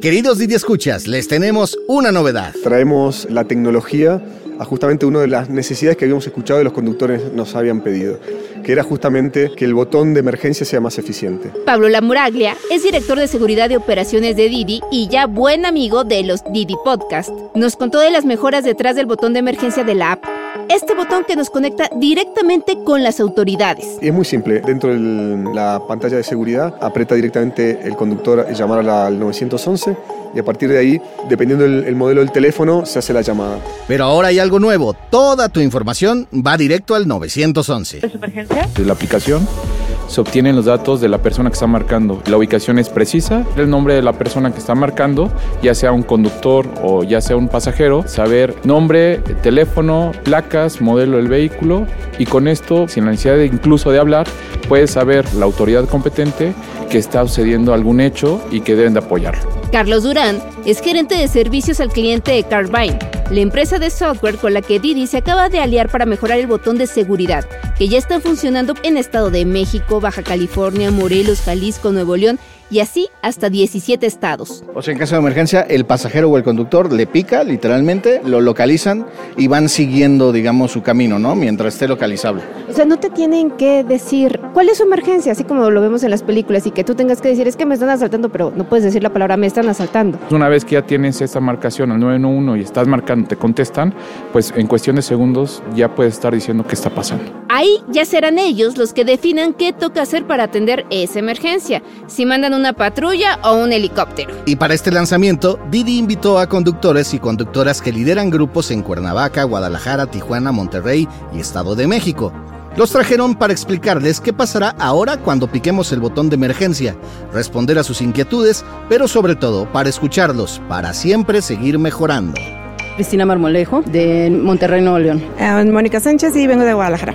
Queridos Didi Escuchas, les tenemos una novedad. Traemos la tecnología a justamente una de las necesidades que habíamos escuchado y los conductores nos habían pedido, que era justamente que el botón de emergencia sea más eficiente. Pablo Lamuraglia es director de seguridad de operaciones de Didi y ya buen amigo de los Didi Podcast. Nos contó de las mejoras detrás del botón de emergencia de la app. Este botón que nos conecta directamente con las autoridades. es muy simple. Dentro de la pantalla de seguridad, aprieta directamente el conductor llamar al 911 y a partir de ahí, dependiendo del modelo del teléfono, se hace la llamada. Pero ahora hay algo nuevo. Toda tu información va directo al 911. ¿Es emergencia? De la aplicación se obtienen los datos de la persona que está marcando. La ubicación es precisa, el nombre de la persona que está marcando, ya sea un conductor o ya sea un pasajero, saber nombre, teléfono, placas, modelo del vehículo y con esto, sin la necesidad de incluso de hablar, puedes saber la autoridad competente que está sucediendo algún hecho y que deben de apoyarlo. Carlos Durán es gerente de servicios al cliente de Carvine, la empresa de software con la que Didi se acaba de aliar para mejorar el botón de seguridad, que ya está funcionando en Estado de México, Baja California, Morelos, Jalisco, Nuevo León y así hasta 17 estados. O sea, en caso de emergencia, el pasajero o el conductor le pica, literalmente, lo localizan y van siguiendo, digamos, su camino, ¿no? Mientras esté localizable. O sea, no te tienen que decir cuál es su emergencia, así como lo vemos en las películas, y que tú tengas que decir, es que me están asaltando, pero no puedes decir la palabra me están asaltando. Una vez que ya tienes esta marcación al 911 y estás marcando, te contestan, pues en cuestión de segundos ya puedes estar diciendo qué está pasando. Ahí ya serán ellos los que definan qué toca hacer para atender esa emergencia. Si mandan un una patrulla o un helicóptero. Y para este lanzamiento, Didi invitó a conductores y conductoras que lideran grupos en Cuernavaca, Guadalajara, Tijuana, Monterrey y Estado de México. Los trajeron para explicarles qué pasará ahora cuando piquemos el botón de emergencia, responder a sus inquietudes, pero sobre todo para escucharlos, para siempre seguir mejorando. Cristina Marmolejo, de Monterrey, Nuevo León. Eh, Mónica Sánchez y vengo de Guadalajara.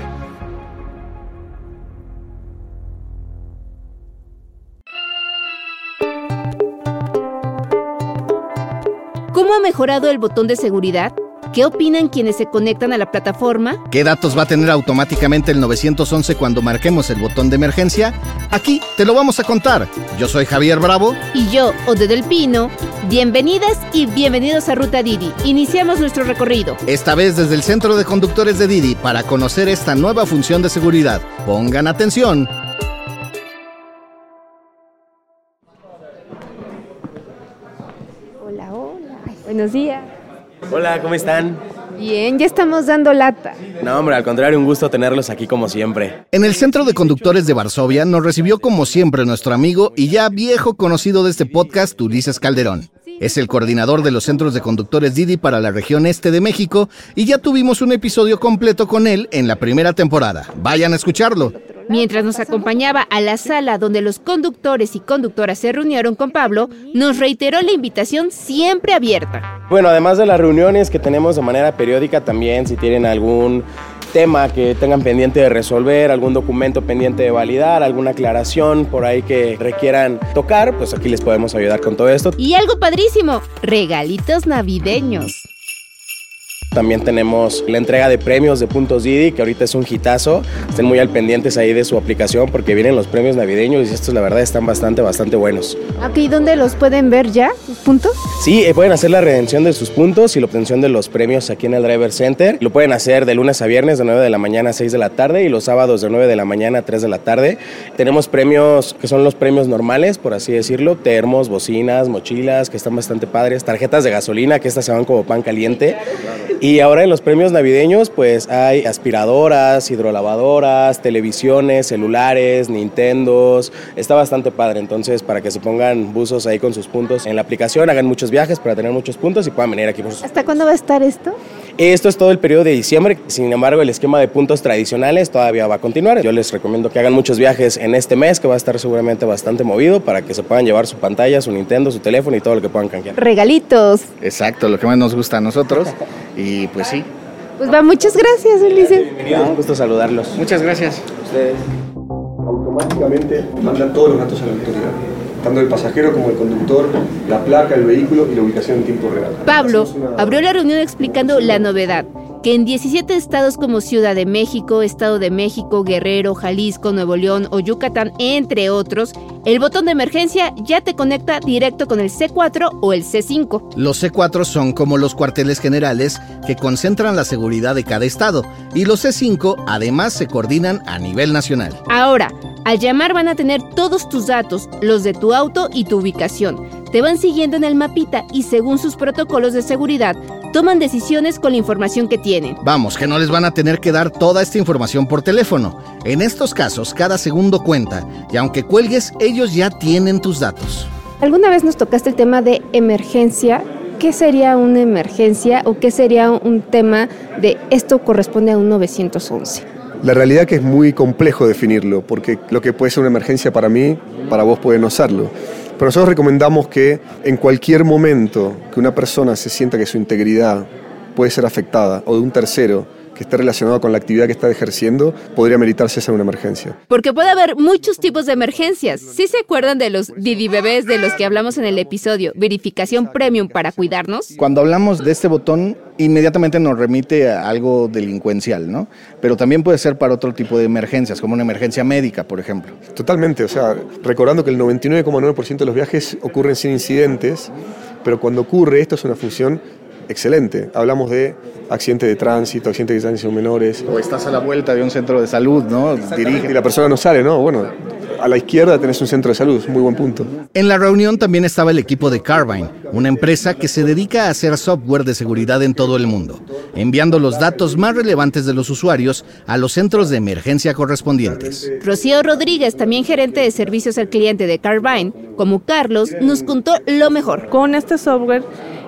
¿Cómo ha mejorado el botón de seguridad? ¿Qué opinan quienes se conectan a la plataforma? ¿Qué datos va a tener automáticamente el 911 cuando marquemos el botón de emergencia? Aquí te lo vamos a contar. Yo soy Javier Bravo. Y yo, Ode del Pino. Bienvenidas y bienvenidos a Ruta Didi. Iniciamos nuestro recorrido. Esta vez desde el Centro de Conductores de Didi para conocer esta nueva función de seguridad. Pongan atención. Buenos días. Hola, ¿cómo están? Bien, ya estamos dando lata. No, hombre, al contrario, un gusto tenerlos aquí como siempre. En el Centro de Conductores de Varsovia nos recibió como siempre nuestro amigo y ya viejo conocido de este podcast, Ulises Calderón. Es el coordinador de los centros de conductores Didi para la región este de México y ya tuvimos un episodio completo con él en la primera temporada. Vayan a escucharlo. Mientras nos acompañaba a la sala donde los conductores y conductoras se reunieron con Pablo, nos reiteró la invitación siempre abierta. Bueno, además de las reuniones que tenemos de manera periódica, también si tienen algún tema que tengan pendiente de resolver, algún documento pendiente de validar, alguna aclaración por ahí que requieran tocar, pues aquí les podemos ayudar con todo esto. Y algo padrísimo, regalitos navideños. También tenemos la entrega de premios de Puntos Didi, que ahorita es un hitazo. Estén muy al pendientes ahí de su aplicación porque vienen los premios navideños y estos la verdad están bastante, bastante buenos. ¿Aquí dónde los pueden ver ya, sus puntos? Sí, eh, pueden hacer la redención de sus puntos y la obtención de los premios aquí en el Driver Center. Lo pueden hacer de lunes a viernes de 9 de la mañana a 6 de la tarde y los sábados de 9 de la mañana a 3 de la tarde. Tenemos premios que son los premios normales, por así decirlo, termos, bocinas, mochilas, que están bastante padres, tarjetas de gasolina, que estas se van como pan caliente. Y ahora en los premios navideños pues hay aspiradoras, hidrolavadoras, televisiones, celulares, Nintendos. Está bastante padre, entonces para que se pongan buzos ahí con sus puntos en la aplicación, hagan muchos viajes para tener muchos puntos y puedan venir aquí. ¿Hasta cuándo va a estar esto? Esto es todo el periodo de diciembre, sin embargo el esquema de puntos tradicionales todavía va a continuar. Yo les recomiendo que hagan muchos viajes en este mes, que va a estar seguramente bastante movido, para que se puedan llevar su pantalla, su Nintendo, su teléfono y todo lo que puedan canjear. Regalitos. Exacto, lo que más nos gusta a nosotros. Y pues sí. Pues va, muchas gracias, Ulises. Bienvenidos, un gusto saludarlos. Muchas gracias. Ustedes automáticamente mandan todos los datos a la autoridad tanto el pasajero como el conductor, la placa, el vehículo y la ubicación en tiempo real. Pablo abrió la reunión explicando la novedad que en 17 estados como Ciudad de México, Estado de México, Guerrero, Jalisco, Nuevo León o Yucatán, entre otros, el botón de emergencia ya te conecta directo con el C4 o el C5. Los C4 son como los cuarteles generales que concentran la seguridad de cada estado y los C5 además se coordinan a nivel nacional. Ahora, al llamar van a tener todos tus datos, los de tu auto y tu ubicación. Te van siguiendo en el mapita y según sus protocolos de seguridad, toman decisiones con la información que tienen. Vamos, que no les van a tener que dar toda esta información por teléfono. En estos casos, cada segundo cuenta y aunque cuelgues, ellos ya tienen tus datos. ¿Alguna vez nos tocaste el tema de emergencia? ¿Qué sería una emergencia o qué sería un tema de esto corresponde a un 911? La realidad que es muy complejo definirlo, porque lo que puede ser una emergencia para mí, para vos puede no serlo. Pero nosotros recomendamos que en cualquier momento que una persona se sienta que su integridad puede ser afectada o de un tercero, que esté relacionado con la actividad que está ejerciendo, podría meritarse ser una emergencia. Porque puede haber muchos tipos de emergencias. Si se acuerdan de los Didi bebés de los que hablamos en el episodio Verificación Premium para cuidarnos? Cuando hablamos de este botón, inmediatamente nos remite a algo delincuencial, ¿no? Pero también puede ser para otro tipo de emergencias, como una emergencia médica, por ejemplo. Totalmente, o sea, recordando que el 99,9% de los viajes ocurren sin incidentes, pero cuando ocurre esto es una función excelente. Hablamos de accidente de tránsito, accidente de tránsito menores. O estás a la vuelta de un centro de salud, ¿no? Dirige y la persona no sale, ¿no? Bueno, a la izquierda tenés un centro de salud, muy buen punto. En la reunión también estaba el equipo de Carbine, una empresa que se dedica a hacer software de seguridad en todo el mundo, enviando los datos más relevantes de los usuarios a los centros de emergencia correspondientes. Rocío Rodríguez, también gerente de servicios al cliente de Carbine, como Carlos, nos contó lo mejor. Con este software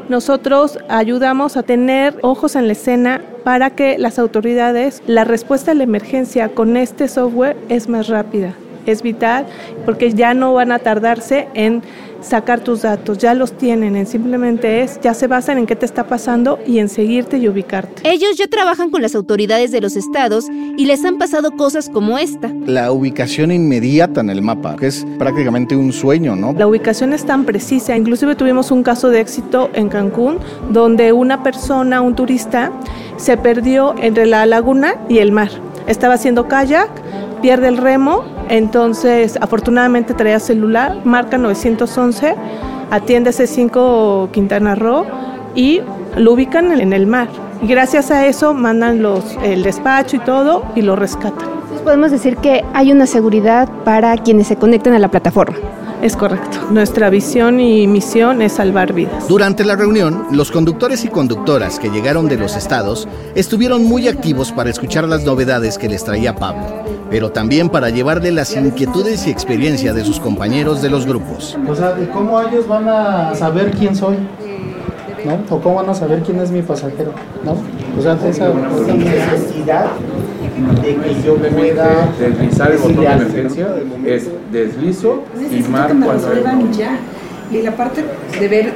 nosotros ayudamos a tener ojos en la escena para que las autoridades, la respuesta a la emergencia con este software es más rápida, es vital, porque ya no van a tardarse en sacar tus datos, ya los tienen, en simplemente es, ya se basan en qué te está pasando y en seguirte y ubicarte. Ellos ya trabajan con las autoridades de los estados y les han pasado cosas como esta. La ubicación inmediata en el mapa, que es prácticamente un sueño, ¿no? La ubicación es tan precisa, inclusive tuvimos un caso de éxito en Cancún, donde una persona, un turista, se perdió entre la laguna y el mar. Estaba haciendo kayak, pierde el remo, entonces afortunadamente traía celular, marca 911, atiende C5 Quintana Roo y lo ubican en el mar. Y gracias a eso mandan los, el despacho y todo y lo rescatan. Entonces podemos decir que hay una seguridad para quienes se conectan a la plataforma. Es correcto. Nuestra visión y misión es salvar vidas. Durante la reunión, los conductores y conductoras que llegaron de los estados estuvieron muy activos para escuchar las novedades que les traía Pablo, pero también para llevarle las inquietudes y experiencia de sus compañeros de los grupos. O sea, ¿cómo ellos van a saber quién soy? ¿No? ¿O cómo van a saber quién es mi pasajero? ¿No? O sea, esa necesidad de que yo pueda deslizar el botón de emergencia es deslizo y marco cuando ya. Y la parte de ver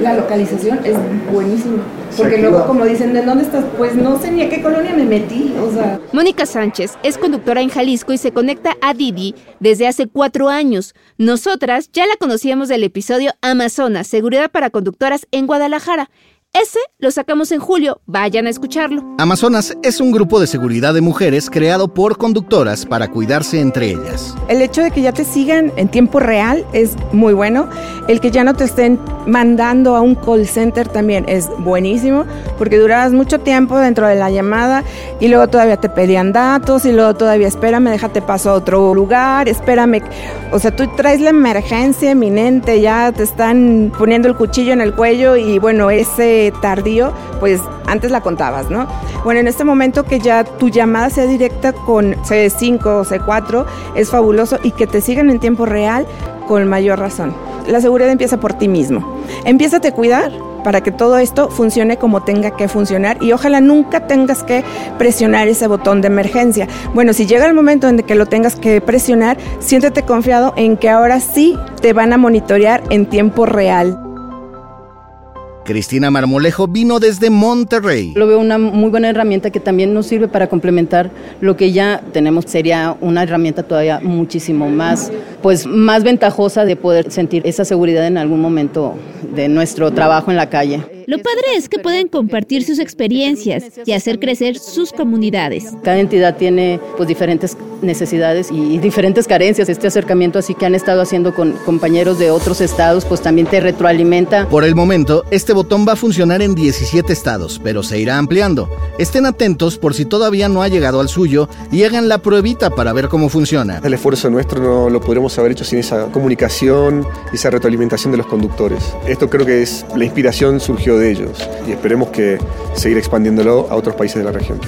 la localización es buenísimo. Porque luego, como dicen, ¿de dónde estás? Pues no sé ni a qué colonia me metí. O sea. Mónica Sánchez es conductora en Jalisco y se conecta a Didi desde hace cuatro años. Nosotras ya la conocíamos del episodio Amazonas, Seguridad para Conductoras en Guadalajara. Ese lo sacamos en julio, vayan a escucharlo. Amazonas es un grupo de seguridad de mujeres creado por conductoras para cuidarse entre ellas. El hecho de que ya te sigan en tiempo real es muy bueno. El que ya no te estén mandando a un call center también es buenísimo porque durabas mucho tiempo dentro de la llamada y luego todavía te pedían datos y luego todavía espérame, déjate paso a otro lugar, espérame. O sea, tú traes la emergencia eminente, ya te están poniendo el cuchillo en el cuello y bueno, ese tardío, pues antes la contabas, ¿no? Bueno, en este momento que ya tu llamada sea directa con C5 o C4 es fabuloso y que te sigan en tiempo real con mayor razón. La seguridad empieza por ti mismo. Empieza a cuidar para que todo esto funcione como tenga que funcionar y ojalá nunca tengas que presionar ese botón de emergencia. Bueno, si llega el momento en que lo tengas que presionar, siéntete confiado en que ahora sí te van a monitorear en tiempo real. Cristina Marmolejo vino desde Monterrey. Lo veo una muy buena herramienta que también nos sirve para complementar lo que ya tenemos. Sería una herramienta todavía muchísimo más, pues, más ventajosa de poder sentir esa seguridad en algún momento de nuestro trabajo en la calle. Lo padre es que pueden compartir sus experiencias y hacer crecer sus comunidades. Cada entidad tiene pues diferentes necesidades y diferentes carencias. Este acercamiento así que han estado haciendo con compañeros de otros estados, pues también te retroalimenta. Por el momento, este botón va a funcionar en 17 estados, pero se irá ampliando. Estén atentos por si todavía no ha llegado al suyo y hagan la pruebita para ver cómo funciona. El esfuerzo nuestro no lo podremos haber hecho sin esa comunicación y esa retroalimentación de los conductores. Esto creo que es la inspiración surgió de ellos y esperemos que seguir expandiéndolo a otros países de la región.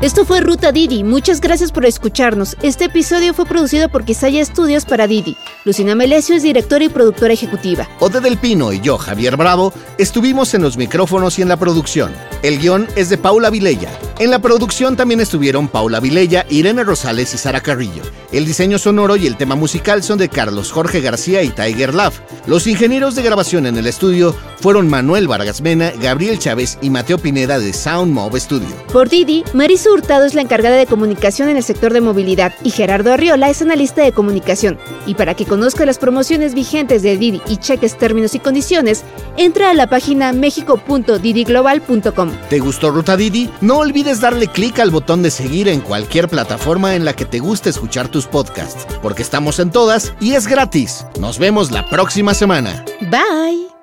Esto fue Ruta Didi. Muchas gracias por escucharnos. Este episodio fue producido por Quisaya Estudios para Didi. Lucina Melesio es directora y productora ejecutiva. Ode del Pino y yo, Javier Bravo, estuvimos en los micrófonos y en la producción. El guion es de Paula Vilella. En la producción también estuvieron Paula Vilella, Irene Rosales y Sara Carrillo. El diseño sonoro y el tema musical son de Carlos Jorge García y Tiger Love. Los ingenieros de grabación en el estudio fueron Manuel Vargas Mena, Gabriel Chávez y Mateo Pineda de Sound Mob Studio. Por Didi, Marisa Hurtado es la encargada de comunicación en el sector de movilidad y Gerardo Arriola es analista de comunicación. Y para que conozca las promociones vigentes de Didi y cheques términos y condiciones, entra a la página mexico.didiglobal.com. ¿Te gustó Ruta Didi? No olvides darle clic al botón de seguir en cualquier plataforma en la que te guste escuchar tus podcasts, porque estamos en todas y es gratis. Nos vemos la próxima semana. Bye.